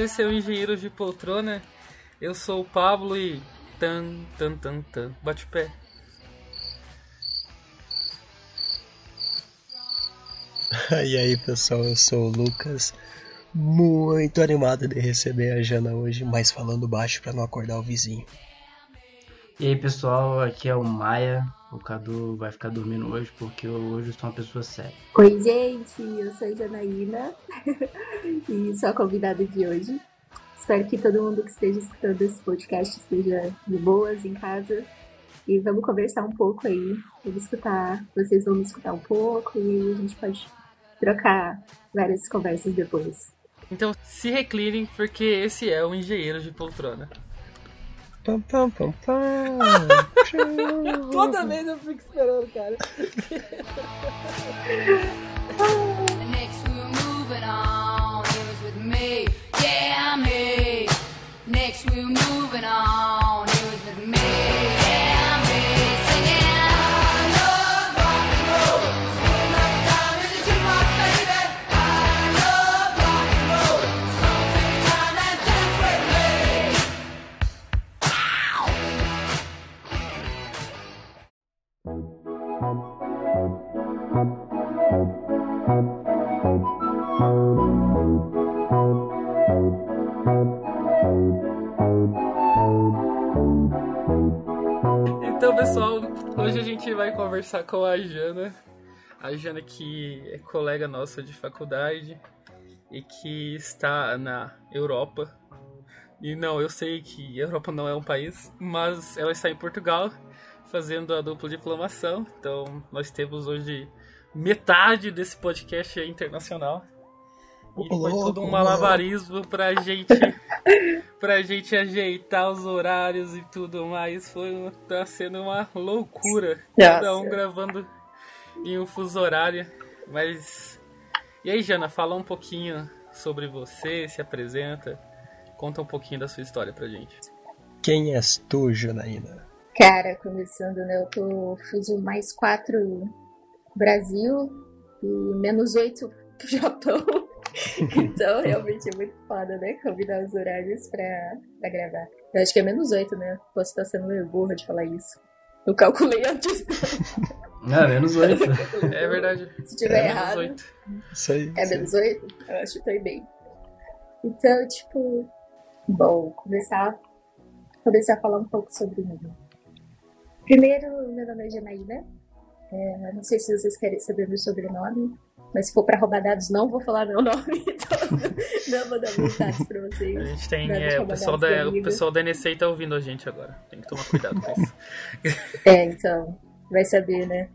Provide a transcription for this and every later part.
Esse é o Engenheiro de Poltrona. Eu sou o Pablo e. Tan, tan, tan, tan. Bate pé. E aí pessoal, eu sou o Lucas, muito animado de receber a Jana hoje, mas falando baixo para não acordar o vizinho. E aí pessoal, aqui é o Maia. O Cadu vai ficar dormindo hoje porque eu hoje sou uma pessoa séria. Oi gente, eu sou a Janaína e sou a convidada de hoje. Espero que todo mundo que esteja escutando esse podcast esteja de boas em casa. E vamos conversar um pouco aí. Vamos escutar, vocês vão me escutar um pouco e aí a gente pode trocar várias conversas depois. Então se reclinem, porque esse é o Engenheiro de Poltrona. Pam, pam, pam, pam. Toda vez eu fico esperando, cara. Next we're moving on. Here's with me, yeah me. Next we're moving on. Conversar com a Jana. A Jana que é colega nossa de faculdade e que está na Europa. E não, eu sei que a Europa não é um país, mas ela está em Portugal fazendo a dupla diplomação. Então, nós temos hoje metade desse podcast é internacional. E foi louco, todo um malabarismo pra gente pra gente ajeitar os horários e tudo mais. Foi tá sendo uma loucura. Cada um gravando em um fuso horário. Mas. E aí, Jana, fala um pouquinho sobre você, se apresenta. Conta um pouquinho da sua história pra gente. Quem és tu, Janaína? Cara, começando, né? Eu tô fuso mais quatro Brasil e menos oito pro Japão. Então, realmente é muito foda, né? Combinar os horários pra, pra gravar. Eu acho que é menos oito, né? Posso estar sendo meio burra de falar isso. Eu calculei antes. Ah, menos oito. É verdade. Se tiver É, menos errado. oito. Isso aí. É menos oito? Eu acho que tô bem. Então, tipo, bom, começar, começar a falar um pouco sobre mim. Primeiro, meu nome é Janaína. É, não sei se vocês querem saber meu sobrenome, mas se for pra roubar dados, não vou falar meu nome. Então, não vou dar muitos dados pra A vocês. gente tem. De é, o, pessoal da, o pessoal da NSA tá ouvindo a gente agora. Tem que tomar cuidado com isso. É, então, vai saber, né?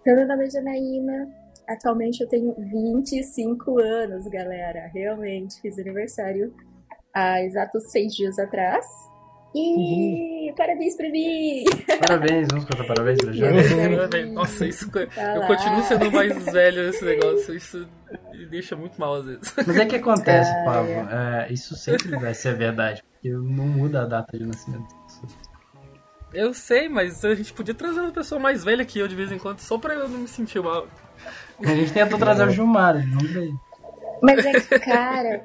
Então, meu nome é Janaína. Atualmente eu tenho 25 anos, galera. Realmente, fiz aniversário há exatos seis dias atrás. E parabéns pra mim! Parabéns, vamos contar parabéns pra Jana. Parabéns. Nossa, isso. Tá Eu lá. continuo sendo mais velho nesse negócio. Isso me deixa muito mal às vezes. Mas é que acontece, Ah, Pablo. é, isso sempre vai ser verdade. Porque não muda a data de nascimento. Eu sei, mas a gente podia trazer uma pessoa mais velha que eu de vez em quando, só pra eu não me sentir mal. A gente tentou trazer o Gilmar, ele não veio. Mas é que, cara,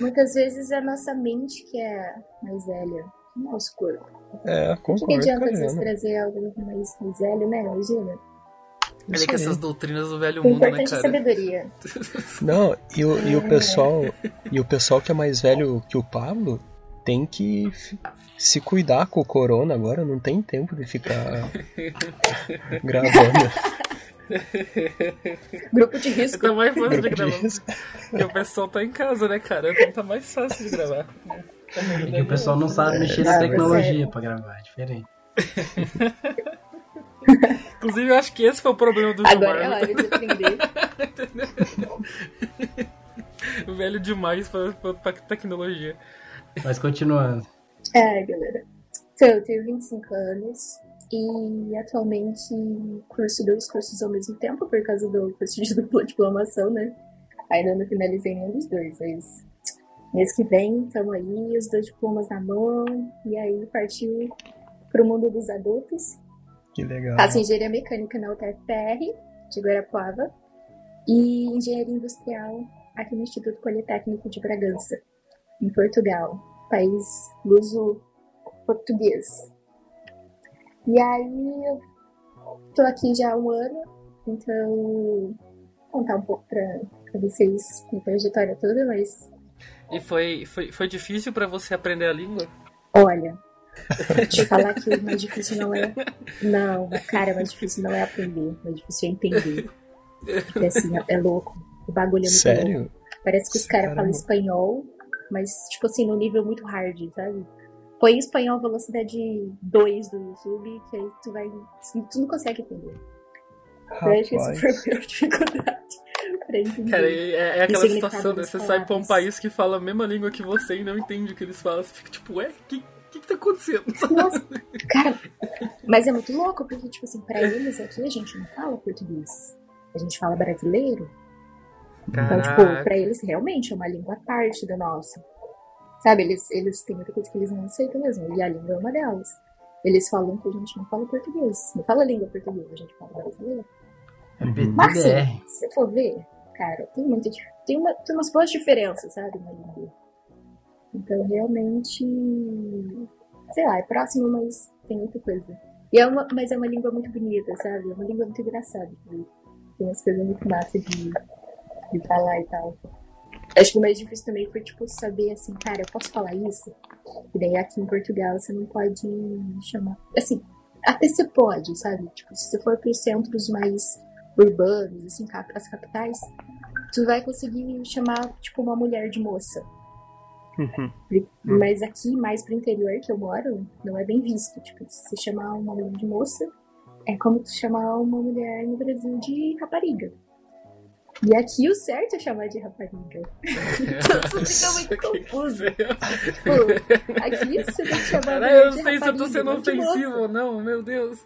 muitas vezes é a nossa mente que é mais velha. Nosso corpo. É, O que, concordo adianta Jana. trazer algo mais, mais velho, né? Imagina. Olha que essas doutrinas do velho mundo, né, importante é cara? sabedoria. Não, e o, e o pessoal e o pessoal que é mais velho que o Pablo tem que se cuidar com o corona agora, não tem tempo de ficar gravando. Grupo de risco. Tá mais fácil de Grupo de gravar. risco. Porque o pessoal tá em casa, né, cara? Então tá mais fácil de gravar. É que o pessoal não sabe mexer na Ah, tecnologia pra gravar, é diferente. Inclusive, eu acho que esse foi o problema do Agora é Gilmar. hora de aprender. Velho demais pra, pra, pra tecnologia. Mas continuando. É, galera. Então, eu tenho 25 anos e atualmente curso dois cursos ao mesmo tempo por causa do curso de dupla diplomação, né? Ainda não finalizei nenhum dos dois, mas mês que vem estamos aí, os dois diplomas na mão, e aí partiu pro mundo dos adultos. Que legal. Faço engenharia mecânica na UTFPR, de Guarapuava, e engenharia industrial aqui no Instituto Politécnico de Bragança, em Portugal, país luso português. E aí eu tô aqui já há um ano, então vou contar um pouco pra vocês minha trajetória toda, mas E foi, foi, foi difícil pra você aprender a língua? olha, te falar que o mais difícil não é. Não, cara, o mais difícil não é aprender, o mais difícil é entender. Porque assim, é, é louco. O bagulho é muito louco. Sério? Parece que os caras falam espanhol, mas, tipo assim, no nível muito hard, sabe? Põe espanhol velocidade 2 do YouTube, que aí tu vai. Tu não consegue entender. Eu acho que essa foi a Rapaz. maior dificuldade pra entender. Cara, é, é aquela situação, né? Você sai pra um país que fala a mesma língua que você e não entende o que eles falam. Você fica tipo, ué, o que, que, que tá acontecendo? Nossa, cara, mas é muito louco, porque, tipo assim, pra eles aqui a gente não fala português. A gente fala brasileiro. Então, tipo, Caraca. pra eles realmente é uma língua à parte da nossa. Sabe, eles, eles têm muita coisa que eles não aceitam mesmo, e a língua é uma delas. Eles falam que a gente não fala português. Não fala língua portuguesa, a gente fala brasileiro. É. Mas PTBR. se for ver, cara, tem muita tem, uma, tem umas boas diferenças, sabe, na língua. Então, realmente, sei lá, é próximo, mas tem muita coisa. E é uma, mas é uma língua muito bonita, sabe? É uma língua muito engraçada. Tem umas coisas muito massas de, de falar e tal. Acho que o mais difícil também foi, tipo, saber, assim, cara, eu posso falar isso? E daí aqui em Portugal você não pode chamar. Assim, até você pode, sabe? Tipo, se você for para os centros mais urbanos, assim, as capitais, tu vai conseguir chamar, tipo, uma mulher de moça. Uhum. Mas aqui, mais pro interior que eu moro, não é bem visto. Tipo, se você chamar uma mulher de moça, é como tu chamar uma mulher no Brasil de rapariga. E aqui o certo é chamar de rapariga. Então isso fica muito confuso. Tipo, aqui você tem que chamar Cara, mulher eu de não sei se eu tô rapariga, sendo de ofensivo ou não, meu Deus.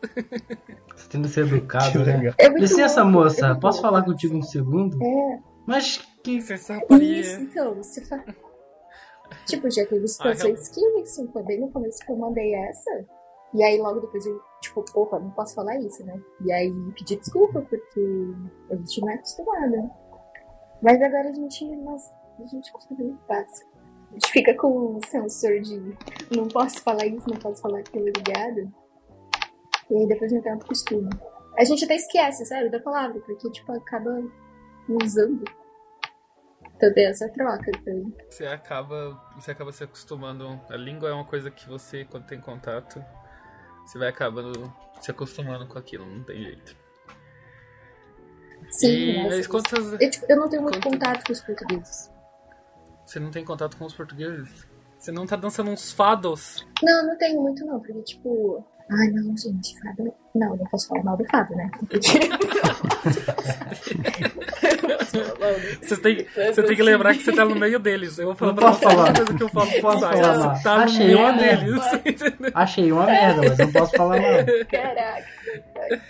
Você tendo que ser educado, Que né? legal. É Licença, louco, é moça, muito posso falar contigo um segundo? É, Mas que. Você sabe, Isso, então, você fala. Tipo, já teve situações que, assim, bem no começo que eu mandei essa. E aí logo depois eu, tipo, opa, não posso falar isso, né? E aí pedi desculpa, porque a gente não é acostumada. Mas agora a gente, nossa, a gente acostuma muito fácil. A gente fica com o sensor de não posso falar isso, não posso falar aquilo ligado. E aí depois não tem outro costume. A gente até esquece, sabe, da palavra, porque, tipo, acaba usando. Então tem essa troca também. Você acaba, você acaba se acostumando. A língua é uma coisa que você, quando tem contato, você vai acabando se acostumando com aquilo, não tem jeito. Sim, e mas quantas. eu, tipo, eu não tenho muito contato com os portugueses. Você não tem contato com os portugueses? Você não tá dançando uns fados? Não, não tenho muito não, porque tipo. Ai não, gente, fado. Não, não posso falar mal do fado, né? Você tem, você tem que lembrar que você tá no meio deles. Eu vou falar Não pra você a falar. coisa que eu falo pro Posso Sai. falar mal. Você tá no Achei meio uma deles. entendeu? Achei uma merda, mas não posso falar mal. Caraca, não pode.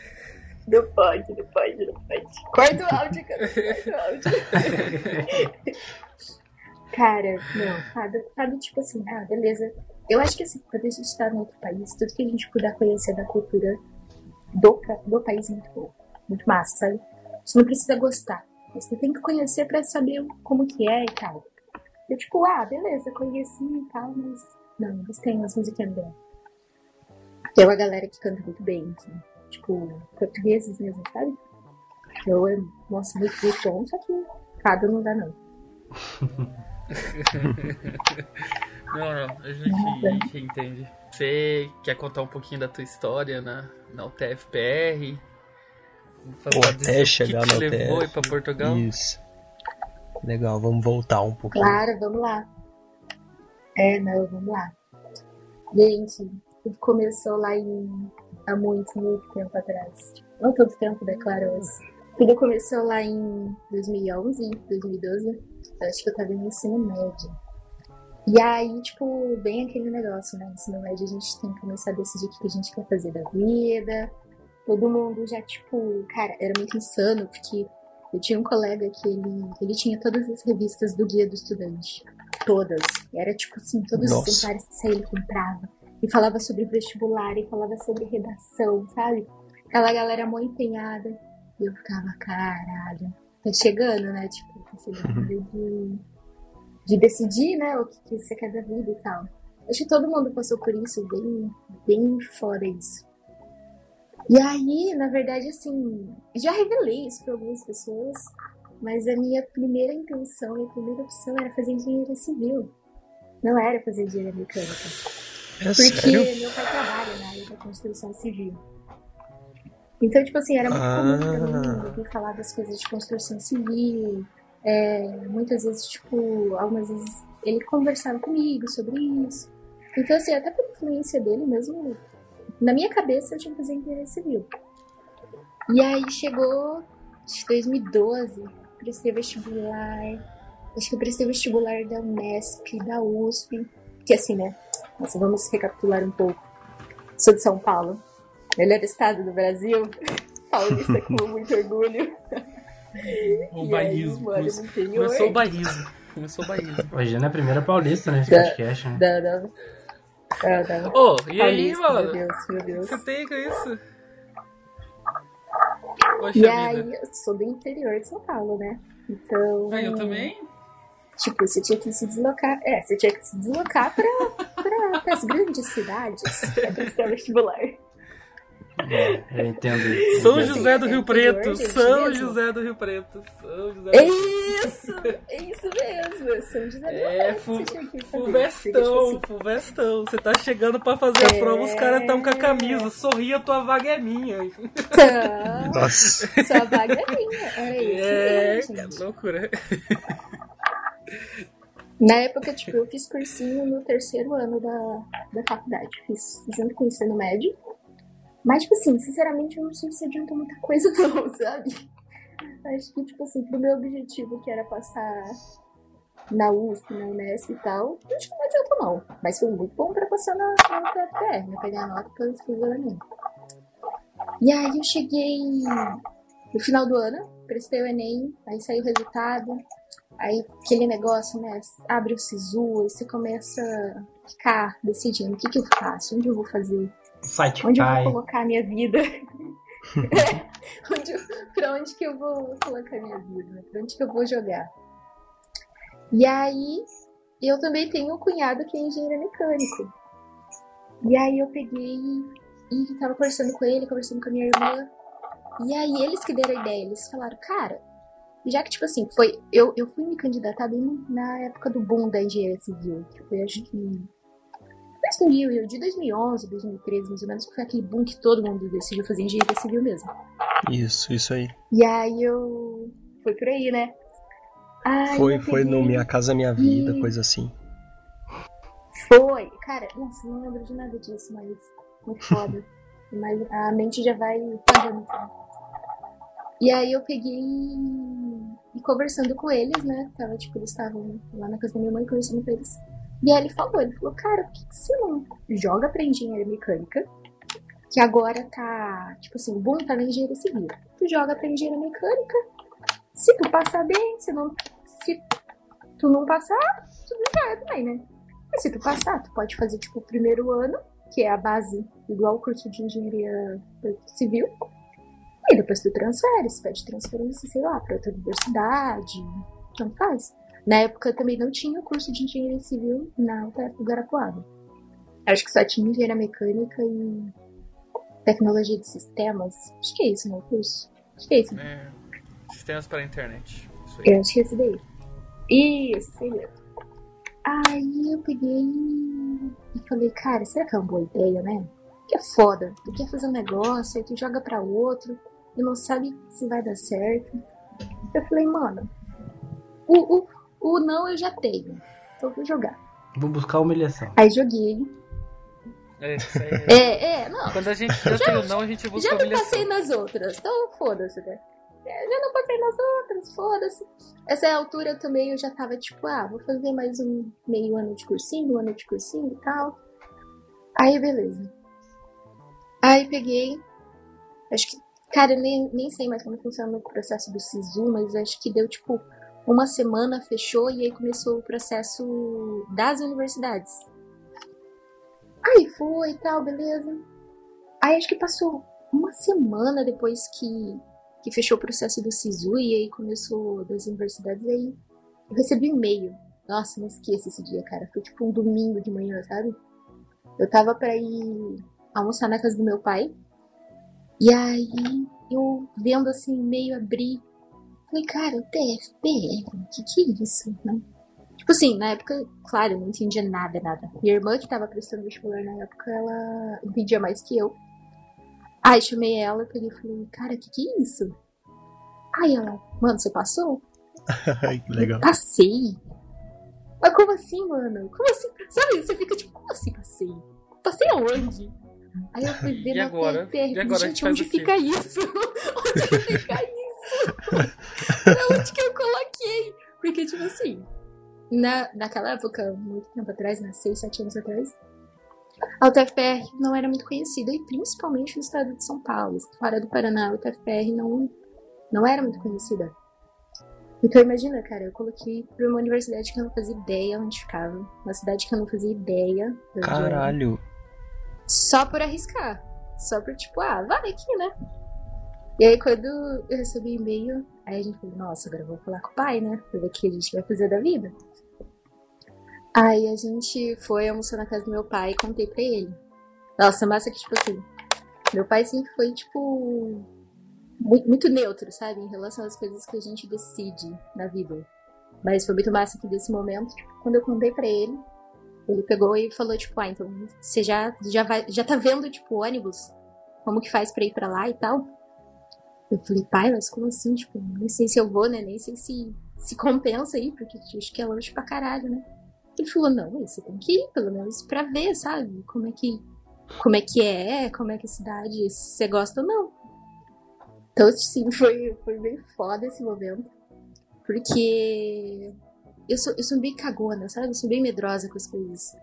Não pode, não pode, não pode. Corta o áudio, cara. Corta o áudio. Cara, não, fado, fado, tipo assim, ah, beleza. Eu acho que assim, quando a gente tá em outro país, tudo que a gente puder conhecer da cultura do, do país é muito bom. Muito massa, sabe? Você não precisa gostar. Você tem que conhecer pra saber como que é e tal. Eu, tipo, ah, beleza, conheci e tal, mas. Não, eles têm umas musiquinhas bem. Tem uma galera que canta muito bem, assim. Tipo, portugueses mesmo, sabe? Eu, nossa, muito, bom, só que fado não dá, não. Não, não, a gente, a gente entende. Você quer contar um pouquinho da tua história na, na UTFPR? Pô, até chegar o que na te levou UTF. ir pra Portugal? Isso. Legal, vamos voltar um pouquinho. Claro, vamos lá. É, não, vamos lá. Gente, tudo começou lá em. há muito, muito tempo atrás. Não tanto tempo, né, claro. Tudo começou lá em 2011, 2012. Acho que eu tava no ensino médio. E aí, tipo, bem aquele negócio, né? Ensino médio a gente tem que começar a decidir o que a gente quer fazer da vida. Todo mundo já, tipo, cara, era muito insano, porque eu tinha um colega que ele, ele tinha todas as revistas do Guia do Estudante. Todas. Era tipo assim, todos Nossa. os exemplares que saía ele comprava. E falava sobre vestibular, e falava sobre redação, sabe? Aquela galera mó empenhada. E eu ficava, caralho, tá chegando, né? Tipo, chegando de, de decidir, né, o que, que você quer da vida e tal. Acho que todo mundo passou por isso, bem, bem fora isso. E aí, na verdade, assim, já revelei isso para algumas pessoas, mas a minha primeira intenção, minha primeira opção era fazer engenharia civil. Não era fazer engenharia mecânica. É Porque sério? meu pai trabalha na área da construção civil. Então, tipo assim, era muito Ah. comum ouvir falar das coisas de construção civil. É, muitas vezes, tipo, algumas vezes ele conversava comigo sobre isso. Então, assim, até por influência dele mesmo, na minha cabeça eu tinha que fazer engenharia civil. E aí chegou acho que 2012, prestei vestibular. Acho que eu prestei vestibular da Unesp, da USP. Que assim, né? Nossa, vamos recapitular um pouco. Sou de São Paulo, melhor estado do Brasil. Paulista com muito orgulho. O E bairrismo. aí, no interior. Começou o bairrismo. Começou o bairrismo. Hoje é a primeira paulista, né? Esse Da- podcast, né? Da, da, da, da Ô, e aí, Paulista, mano? Meu Deus, meu Deus. Você tem com isso? Poxa E vida. aí, eu sou do interior de São Paulo, né? Então. Ah, eu também? Tipo, você tinha que se deslocar. É, você tinha que se deslocar pra, pra, as grandes cidades pra prestar vestibular. É, eu entendo isso. São assim, José do é Rio Preto. São? José do Rio Preto. São José É do isso! É isso mesmo! São José do É, Rio fu- Preto, que fazer. Fulvestão, Você Fulvestão. Você tá chegando pra fazer a É. prova, os caras tão com a camisa. Sorria, tua vaga é minha. Tá, Nossa. sua vaga é minha. Era isso É, mesmo, gente. loucura. Na época, tipo, eu fiz cursinho no terceiro ano da, da faculdade. Fiz junto com o ensino médio. Mas, tipo assim, sinceramente, eu não sei se adiantou muita coisa, não, sabe? Acho que, tipo assim, pro meu objetivo, que era passar na USP, na Unesp e tal, acho que não adiantou, não. Mas foi muito bom pra passar na, na UTFPR, né? Pegar a nota pra fazer. E aí eu cheguei no final do ano, prestei o Enem, aí saiu o resultado. Aí aquele negócio, né? Abre o SISU, aí você começa a ficar decidindo o que, que eu faço, onde eu vou fazer, Site onde eu cai. vou colocar a minha vida. onde eu, pra onde que eu vou colocar a minha vida, pra onde que eu vou jogar. E aí, eu também tenho um cunhado que é engenheiro mecânico. E aí eu peguei e tava conversando com ele, conversando com a minha irmã. E aí eles que deram a ideia, eles falaram, cara, já que, tipo assim, foi. Eu, eu fui me candidatar bem na época do boom da engenharia civil, que foi acho que. 2000, eu de 2011, 2013, mais ou menos, que foi aquele boom que todo mundo decidiu fazer engenharia civil mesmo. Isso, isso aí. E aí eu. Foi por aí, né? Aí Foi, foi no Minha Casa Minha Vida, e- coisa assim. Foi. Cara, nossa, não lembro de nada disso, mas muito foda. mas a mente já vai. E aí eu peguei e conversando com eles, né? Tava, tipo, eles estavam lá na casa da minha mãe conversando com eles. E aí ele falou, ele falou, cara, por que, você não joga pra engenharia mecânica? Que agora tá, tipo assim, o boom tá na engenharia civil. Tu joga pra engenharia mecânica. Se tu passar bem, se não. Se tu não passar, tu não vai também, né? Mas se tu passar, tu pode fazer, tipo, o primeiro ano, que é a base, igual o curso de engenharia civil. E depois tu transfere, você pede transferência, sei lá, pra outra universidade. Não faz. Na época também não tinha o curso de engenharia civil na UTF do Guarapuava. Acho que só tinha engenharia mecânica e tecnologia de sistemas. Acho que é isso, né? O curso. Acho que é isso. É, sistemas para a internet. Isso aí. Eu acho que é esse daí. Isso, sei. Aí eu peguei e falei, cara, será que é uma boa ideia, né? Que é foda. Tu quer fazer um negócio, aí tu joga pra outro e não sabe se vai dar certo. Eu falei, mano, o, o, o não eu já tenho. Então eu vou jogar. Vou buscar humilhação. Aí joguei. É, isso aí. É, é, não. Quando a gente já tem o não, a gente busca Já não humilhação. passei nas outras, então foda-se, né? É, Já não passei nas outras, foda-se. Essa altura também eu já tava tipo, ah, vou fazer mais um meio ano de cursinho, um ano de cursinho e tal. Aí, beleza. Aí peguei. Acho que, cara, eu nem, nem sei mais como funciona o processo do SISU, mas acho que deu tipo uma semana, fechou e aí começou o processo das universidades. Aí foi e tal, beleza. Aí acho que passou uma semana depois que, que fechou o processo do SISU e aí começou das universidades, aí eu recebi um e-mail. Nossa, não esqueço esse dia, cara. Foi tipo um domingo de manhã, sabe? Eu tava pra ir almoçar na casa do meu pai. E aí eu vendo assim, meio abrir. Falei, cara, o TFPR, que que é isso? Tipo assim, na época, claro, eu não entendia nada, nada. Minha irmã que tava prestando vestibular na época, ela entendia mais que eu. Aí chamei ela, peguei e falei, cara, que que é isso? Aí ela, mano, você passou? Que legal. Passei? Mas como assim, mano? Como assim? Sabe, você fica tipo, como assim passei? Passei aonde? Aí eu fui ver E na agora? E gente, onde fica isso? onde fica isso? Pra onde que eu coloquei? Porque, tipo assim, na, naquela época, muito tempo atrás, né, 6, 7 anos atrás, a UTFPR não era muito conhecida, e principalmente no estado de São Paulo. Fora do Paraná, a UTFPR não, não era muito conhecida. Então imagina, cara, eu coloquei pra uma universidade que eu não fazia ideia onde ficava, uma cidade que eu não fazia ideia. de onde era. Caralho. Só por arriscar. Só por tipo, ah, vai aqui, né? E aí quando eu recebi e-mail, aí a gente falou, nossa, agora eu vou falar com o pai, né? Pra ver o que a gente vai fazer da vida. Aí a gente foi almoçar na casa do meu pai e contei pra ele. Nossa, massa que, tipo assim, meu pai sempre foi, tipo, muito, muito neutro, sabe? Em relação às coisas que a gente decide na vida. Mas foi muito massa que desse momento, tipo, quando eu contei pra ele, ele pegou e falou, tipo, ah, então você já, já, vai, já tá vendo, tipo, ônibus? Como que faz pra ir pra lá e tal? Eu falei, pai, mas como assim? Tipo, nem sei se eu vou, né? Nem sei se, se compensa aí, porque acho que é longe pra caralho, né? Ele falou, não, você tem que ir, pelo menos pra ver, sabe? Como é que, como é, que é, como é que é a cidade, se você gosta ou não. Então, sim, foi, foi bem foda esse momento. Porque eu sou, eu sou bem cagona, sabe? Eu sou bem medrosa com as coisas.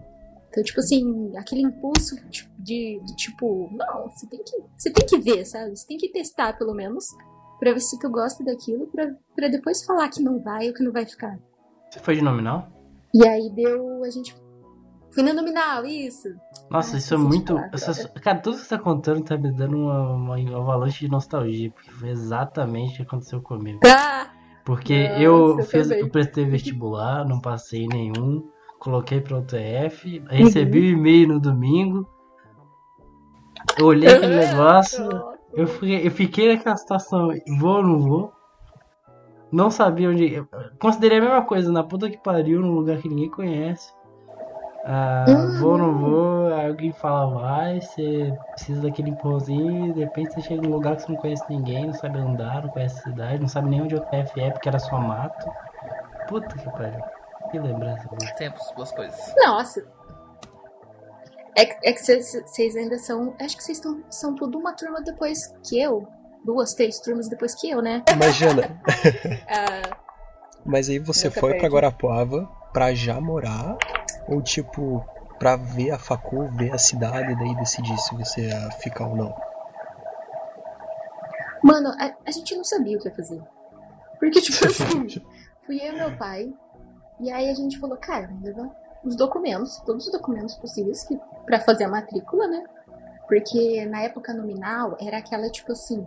Então, tipo assim, aquele impulso tipo, de, de tipo, não, você tem, que, você tem que ver, sabe? Você tem que testar, pelo menos, pra ver se tu gosta daquilo, pra, pra depois falar que não vai ou que não vai ficar. Você foi de nominal? E aí deu, a gente... Fui no nominal, isso. Nossa, Ah, isso é de muito. falar, essas- cara. Tudo que você tá contando tá me dando uma, uma avalanche de nostalgia, porque foi exatamente o que aconteceu comigo. Ah! Porque Nossa, eu fiz, eu prestei vestibular, não passei nenhum, coloquei pra UTF, recebi Uhum. o e-mail no domingo, eu olhei aquele negócio, eu fiquei, eu fiquei naquela situação, vou ou não vou? Não sabia onde. Considerei a mesma coisa, na puta que pariu, num lugar que ninguém conhece. Ah, Uhum. vou ou não vou, alguém fala vai, você precisa daquele empurrãozinho, de repente você chega num lugar que você não conhece ninguém, não sabe andar, não conhece a cidade, não sabe nem onde o TF é, porque era só mato. Puta que pariu. Que lembrança boa. Tempos, boas coisas. Nossa. É, que- é que vocês ainda são. Acho que vocês são tudo uma turma depois que eu. Duas, três turmas depois que eu, né? Imagina. Ah, Mas aí você foi pra perde. Guarapuava pra já morar? Ou tipo, pra ver a facu, ver a cidade e daí decidir se você ia ficar ou não? mano, a, a gente não sabia o que ia fazer. Porque, tipo assim, fui eu e meu pai. E aí a gente falou, cara, os documentos, todos os documentos possíveis que, pra fazer a matrícula, né? Porque na época nominal era aquela, tipo assim,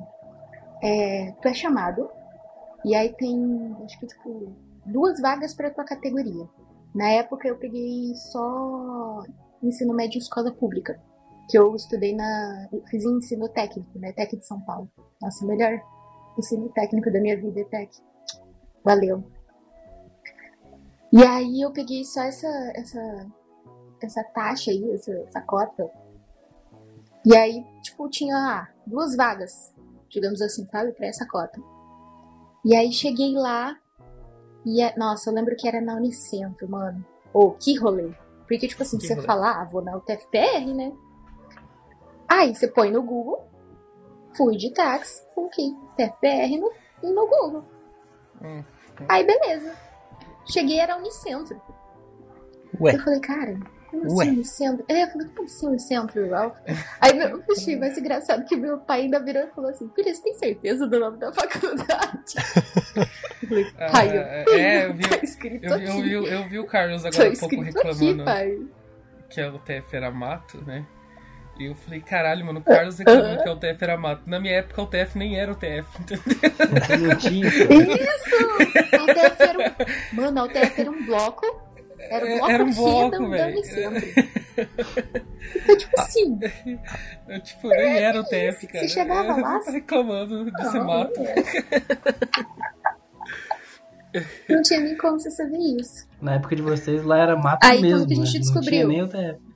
é, tu é chamado, e aí tem, acho que, tipo, duas vagas pra tua categoria. Na época eu peguei só ensino médio em escola pública, que eu estudei na. fiz ensino técnico, né? Tec de São Paulo. Nossa, melhor ensino técnico da minha vida é Tec. Valeu. E aí eu peguei só essa, essa, essa taxa aí, essa, essa cota. E aí, tipo, tinha ah, duas vagas, digamos assim, sabe, pra essa cota. E aí cheguei lá e, é- nossa, eu lembro que era na Unicentro, mano. Ô, que rolê. Porque, tipo assim, Que você rolê. fala, ah, vou na UTFPR, né? Aí você põe no Google, fui de táxi, coloquei TFPR no, no Google. Hum. Aí beleza. Cheguei, era Unicentro. Ué, Eu falei, cara, como assim Unicentro? É, eu falei, como assim Unicentro, igual? Aí meu, eu achei mais engraçado que meu pai ainda virou e falou assim, filha, você tem certeza do nome da faculdade? eu falei, Ah, pai, eu é, é, eu vi- tá escrito Eu, vi- eu, aqui. vi, eu vi o Carlos Tá agora há pouco escrito aqui, reclamando pai. que a UTF era mato, né? E eu falei, caralho, mano, o Carlos reclamando que a UTF era mato. Na minha época, a UTF nem era UTF, entendeu? Não tinha. Isso! A UTF era um... Mano, a UTF era um bloco. Era um bloco, Era um bloco, velho. Então, tipo assim, Eu, tipo, nem era UTF, Você cara. chegava Eu lá, tava reclamando de ser não, mato. não tinha nem como você saber isso. Na época de vocês lá era mato Aí, mesmo. como que a gente né? Não tinha descobriu? nem o TF.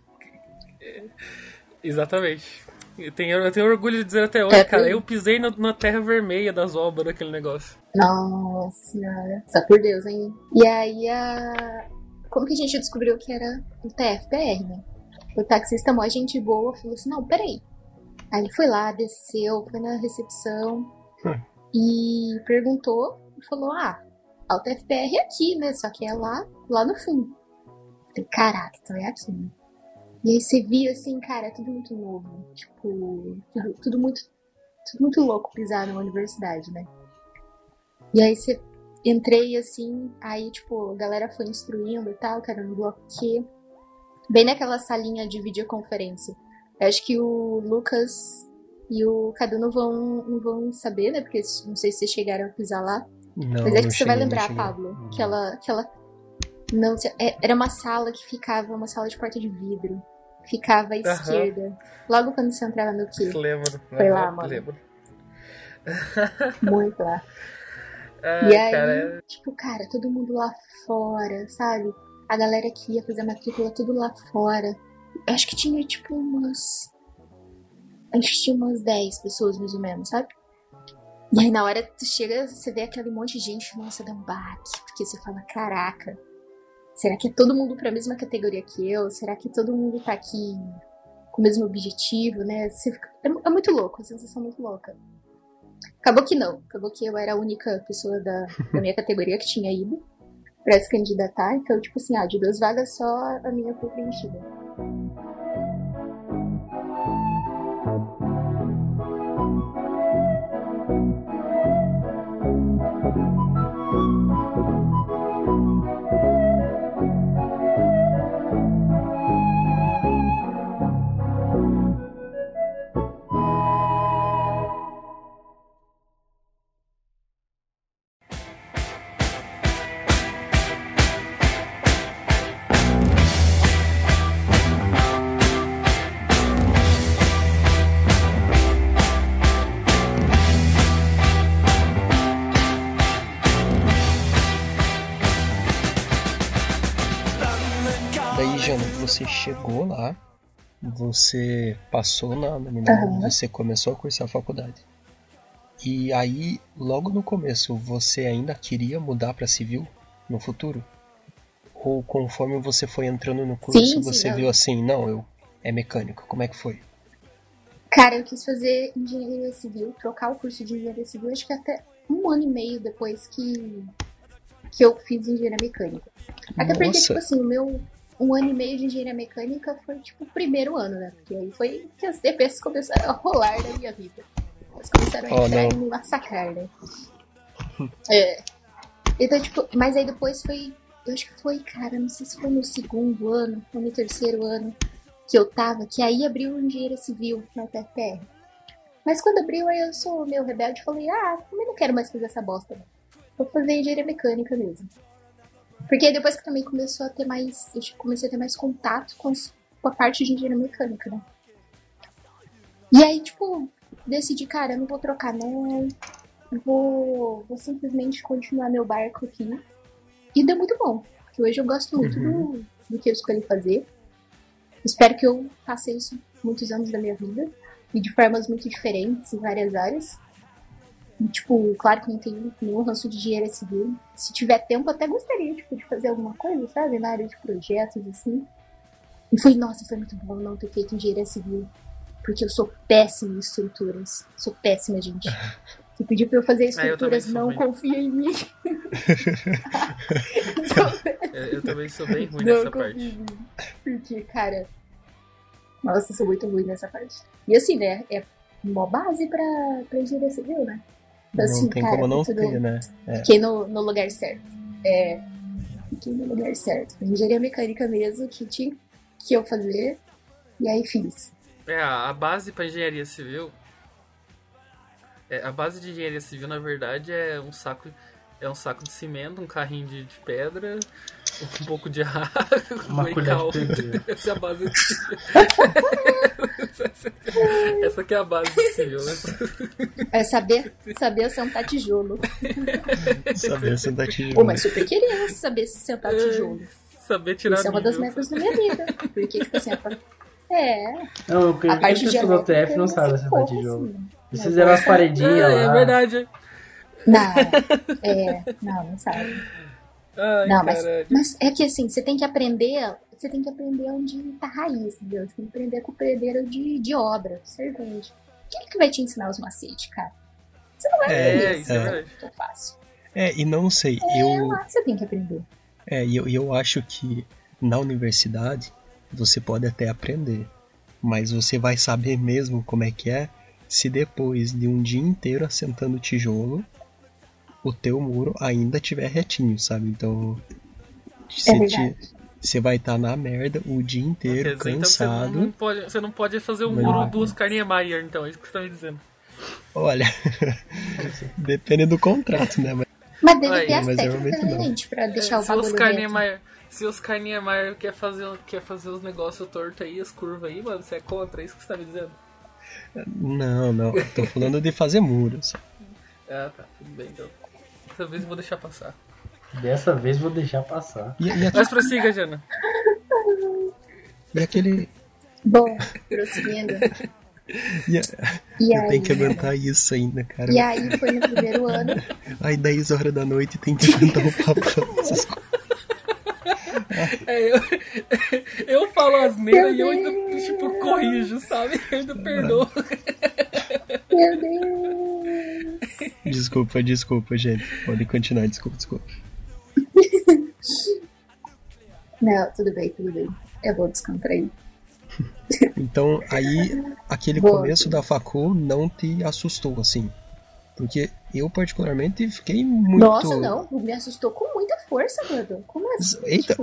Exatamente. Eu tenho, eu tenho orgulho de dizer até hoje, É, cara. Eu pisei no- na terra vermelha das obras daquele negócio. Nossa senhora. Só por Deus, hein? E aí, a... como que a gente descobriu que era o TFPR, né? O taxista mó gente boa falou assim, não, peraí. Aí ele foi lá, desceu, foi na recepção Hum. e perguntou e falou, ah, a UTFPR é aqui, né? Só que é lá, lá no fundo. Falei, caraca, então é aqui, né? E aí você via assim, cara, é tudo muito novo. Tipo, tudo, tudo muito. Tudo muito louco pisar numa universidade, né? E aí você entrei assim, aí tipo, a galera foi instruindo e tal, cara, no bloco Q. Bem naquela salinha de videoconferência. Eu acho que o Lucas e o Cadu não vão, não vão saber, né? Porque não sei se vocês chegaram a pisar lá. Não, Mas é que você vai cheguei, não lembrar. Pablo, que ela, que ela. Não, é- era uma sala que ficava, uma sala de porta de vidro. Ficava à Aham. esquerda. Logo quando você entrava no Q. Lembro. Foi lá, mano. Lembro. Muito lá. Ah, E aí, cara, tipo, cara, todo mundo lá fora, sabe? A galera que ia fazer a matrícula, tudo lá fora. Eu acho que tinha, tipo, umas. Acho que tinha umas 10 pessoas, mais ou menos, sabe? E aí, na hora que tu chega, você vê aquele monte de gente, nossa, dá um baque. Porque você fala, caraca, será que é todo mundo pra mesma categoria que eu? Será que todo mundo tá aqui com o mesmo objetivo, né? Fica- é, é muito louco, a sensação é muito louca. Acabou que não. Acabou que eu era a única pessoa da, da minha categoria que tinha ido pra se candidatar. Então, tipo assim, ah, de duas vagas só a minha foi preenchida. Você chegou lá, você passou na nominal, Aham. você começou a cursar a faculdade. E aí, logo no começo, você ainda queria mudar para civil no futuro? Ou conforme você foi entrando no curso, Sim, sim, você não. viu assim, não, eu é mecânico, como é que foi? Cara, eu quis fazer engenharia civil, trocar o curso de engenharia civil, acho que até um ano e meio depois que, que eu fiz engenharia mecânica. Até porque, Nossa. tipo assim, o meu um ano e meio de engenharia mecânica foi, tipo, o primeiro ano, né? Porque aí foi que as DPs começaram a rolar na minha vida. Elas começaram a Oh, entrar não. e me massacrar, né? é. Então, tipo, mas aí depois foi. Eu acho que foi, cara, não sei se foi no segundo ano ou no terceiro ano que eu tava, que aí abriu engenharia civil na UTFPR. Mas quando abriu, aí eu sou meio rebelde e falei, ah, também não quero mais fazer essa bosta. Não. Vou fazer engenharia mecânica mesmo. Porque aí depois que também começou a ter mais. Eu comecei a ter mais contato com, a parte de engenharia mecânica, né? E aí, tipo, decidi, cara, eu não vou trocar, não. Eu Vou, vou simplesmente continuar meu barco aqui. E deu muito bom. Porque hoje eu gosto muito do, do que eu escolhi fazer. Espero que eu faça isso muitos anos da minha vida. E de formas muito diferentes em várias áreas. Tipo, claro que não tenho nenhum ranço de engenharia civil. Se tiver tempo, eu até gostaria, tipo, de fazer alguma coisa, sabe? Na área de projetos, assim. E foi, nossa, foi muito bom não ter feito engenharia civil. Porque eu sou péssima em estruturas. Sou péssima, gente. Se pedir pra eu fazer eu estruturas, sou não ruim. confia em mim. eu, eu também sou bem ruim Não nessa parte. Porque, cara. Nossa, eu sou muito ruim nessa parte. E assim, né? É mó base pra, pra engenharia civil, né? Então, não assim, tem cara, como não tudo- ter, né? É. Fiquei no, no lugar certo. É. Fiquei no lugar certo. Engenharia mecânica mesmo, que tinha que eu fazer. E aí fiz. É, a base pra engenharia civil. É, a base de engenharia civil, na verdade, é um saco. É um saco de cimento, um carrinho de, de pedra, um pouco de água, Uma colher de. Essa é a base de. Essa aqui é a base de civil, né? É saber, saber sentar tijolo. Saber sentar tijolo. Pô, mas super queria saber sentar tijolo. Saber tirar Isso é uma das metas da minha vida. Porque, tipo assim, é. Não, o que A parte de do TF não sabe sentar tijolo. assim. Eles fizeram as paredinhas É, é lá. verdade. Não, é. Não, não sabe. Ai, Não, mas, mas é que assim, você tem que aprender. Você tem que aprender onde tá a raiz, entendeu? Você tem que aprender com o pedreiro de, de obra, servente. Quem é que vai te ensinar os macetes, cara? Você não vai aprender É, isso é assim, verdade. tão fácil. É, e não sei, É eu, lá você tem que aprender. é, e eu, eu acho que na universidade você pode até aprender, mas você vai saber mesmo como é que é se depois de um dia inteiro assentando tijolo, o teu muro ainda estiver retinho, sabe? Então, É verdade. Você vai estar na merda o dia inteiro, dizer, então você cansado. não, pode, você não pode fazer o Vai muro lá. do Oscar Niemeyer, então, é isso que você tá me dizendo. Olha, depende do contrato, né? Mas, Mas deve Aí, ter as mas técnicas, realmente né, gente, pra deixar É, o se bagulho se Oscar Niemeyer quer fazer, quer fazer os negócios tortos aí, as curvas aí, mano, você é contra, é isso que você tá me dizendo? não, não, tô falando de fazer muros. Ah, tá, tudo bem, então. Dessa vez eu vou deixar passar. Dessa vez vou deixar passar. E, e, Mas prossiga, Jana. e aquele. Bom, prosseguindo. E, E eu aí, tenho que aguentar isso ainda, cara. e aí foi no primeiro ano. Aí 10 horas da noite tem que aguentar o papo. Essas coisas. É, eu, eu falo asneira e eu ainda, tipo, corrijo, sabe? Eu ainda perdoo. Meu Deus. Desculpa, desculpa, gente. Pode continuar, desculpa, desculpa. Não, tudo bem, tudo bem. Eu vou descontrair. Então, aí, aquele Boa. começo da facul não te assustou, assim. Porque eu, particularmente, fiquei muito. Nossa, não, me assustou com muita força, mano. Como assim? Eita. Tipo,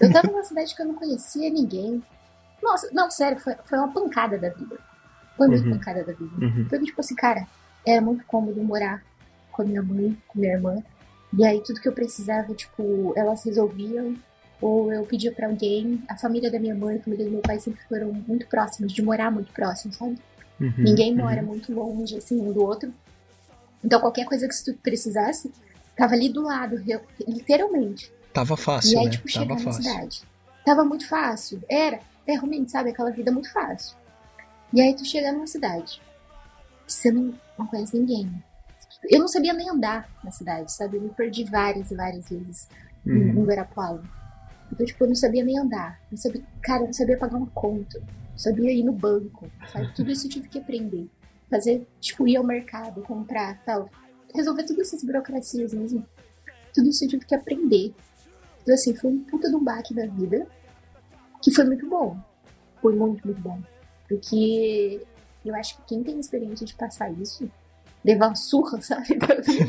eu tava numa cidade que eu não conhecia ninguém. Nossa, não, sério, foi, foi uma pancada da vida. Foi muito Uhum. pancada da vida. Uhum. Porque, tipo assim, cara, era muito cômodo morar com a minha mãe, com minha irmã. E aí tudo que eu precisava, tipo, elas resolviam. Ou eu pedia pra alguém. A família da minha mãe, a família do meu pai sempre foram muito próximas, de morar muito próximo, sabe? Uhum, Ninguém uhum. mora muito longe, assim, um do outro. Então qualquer coisa que tu precisasse, tava ali do lado, literalmente. Tava E fácil, aí, né? tipo, Tava chegar na fácil. cidade. Tava muito fácil. Era, é realmente, sabe, aquela vida muito fácil. E aí tu chega numa cidade. Você não, não conhece ninguém. Eu não sabia nem andar na cidade, sabe? Eu me perdi várias e várias vezes Uhum. em Guarapuava. Então, tipo, eu não sabia nem andar. Não sabia, cara, eu não sabia pagar uma conta. Não sabia ir no banco, sabe? Tudo isso eu tive que aprender. Fazer, tipo, ir ao mercado, comprar, tal. Resolver todas essas burocracias mesmo. Tudo isso eu tive que aprender. Então, assim, foi um puta de um baque da vida. Que foi muito bom. Foi muito, muito bom. Porque eu acho que quem tem experiência de passar isso, levar uma surra, sabe,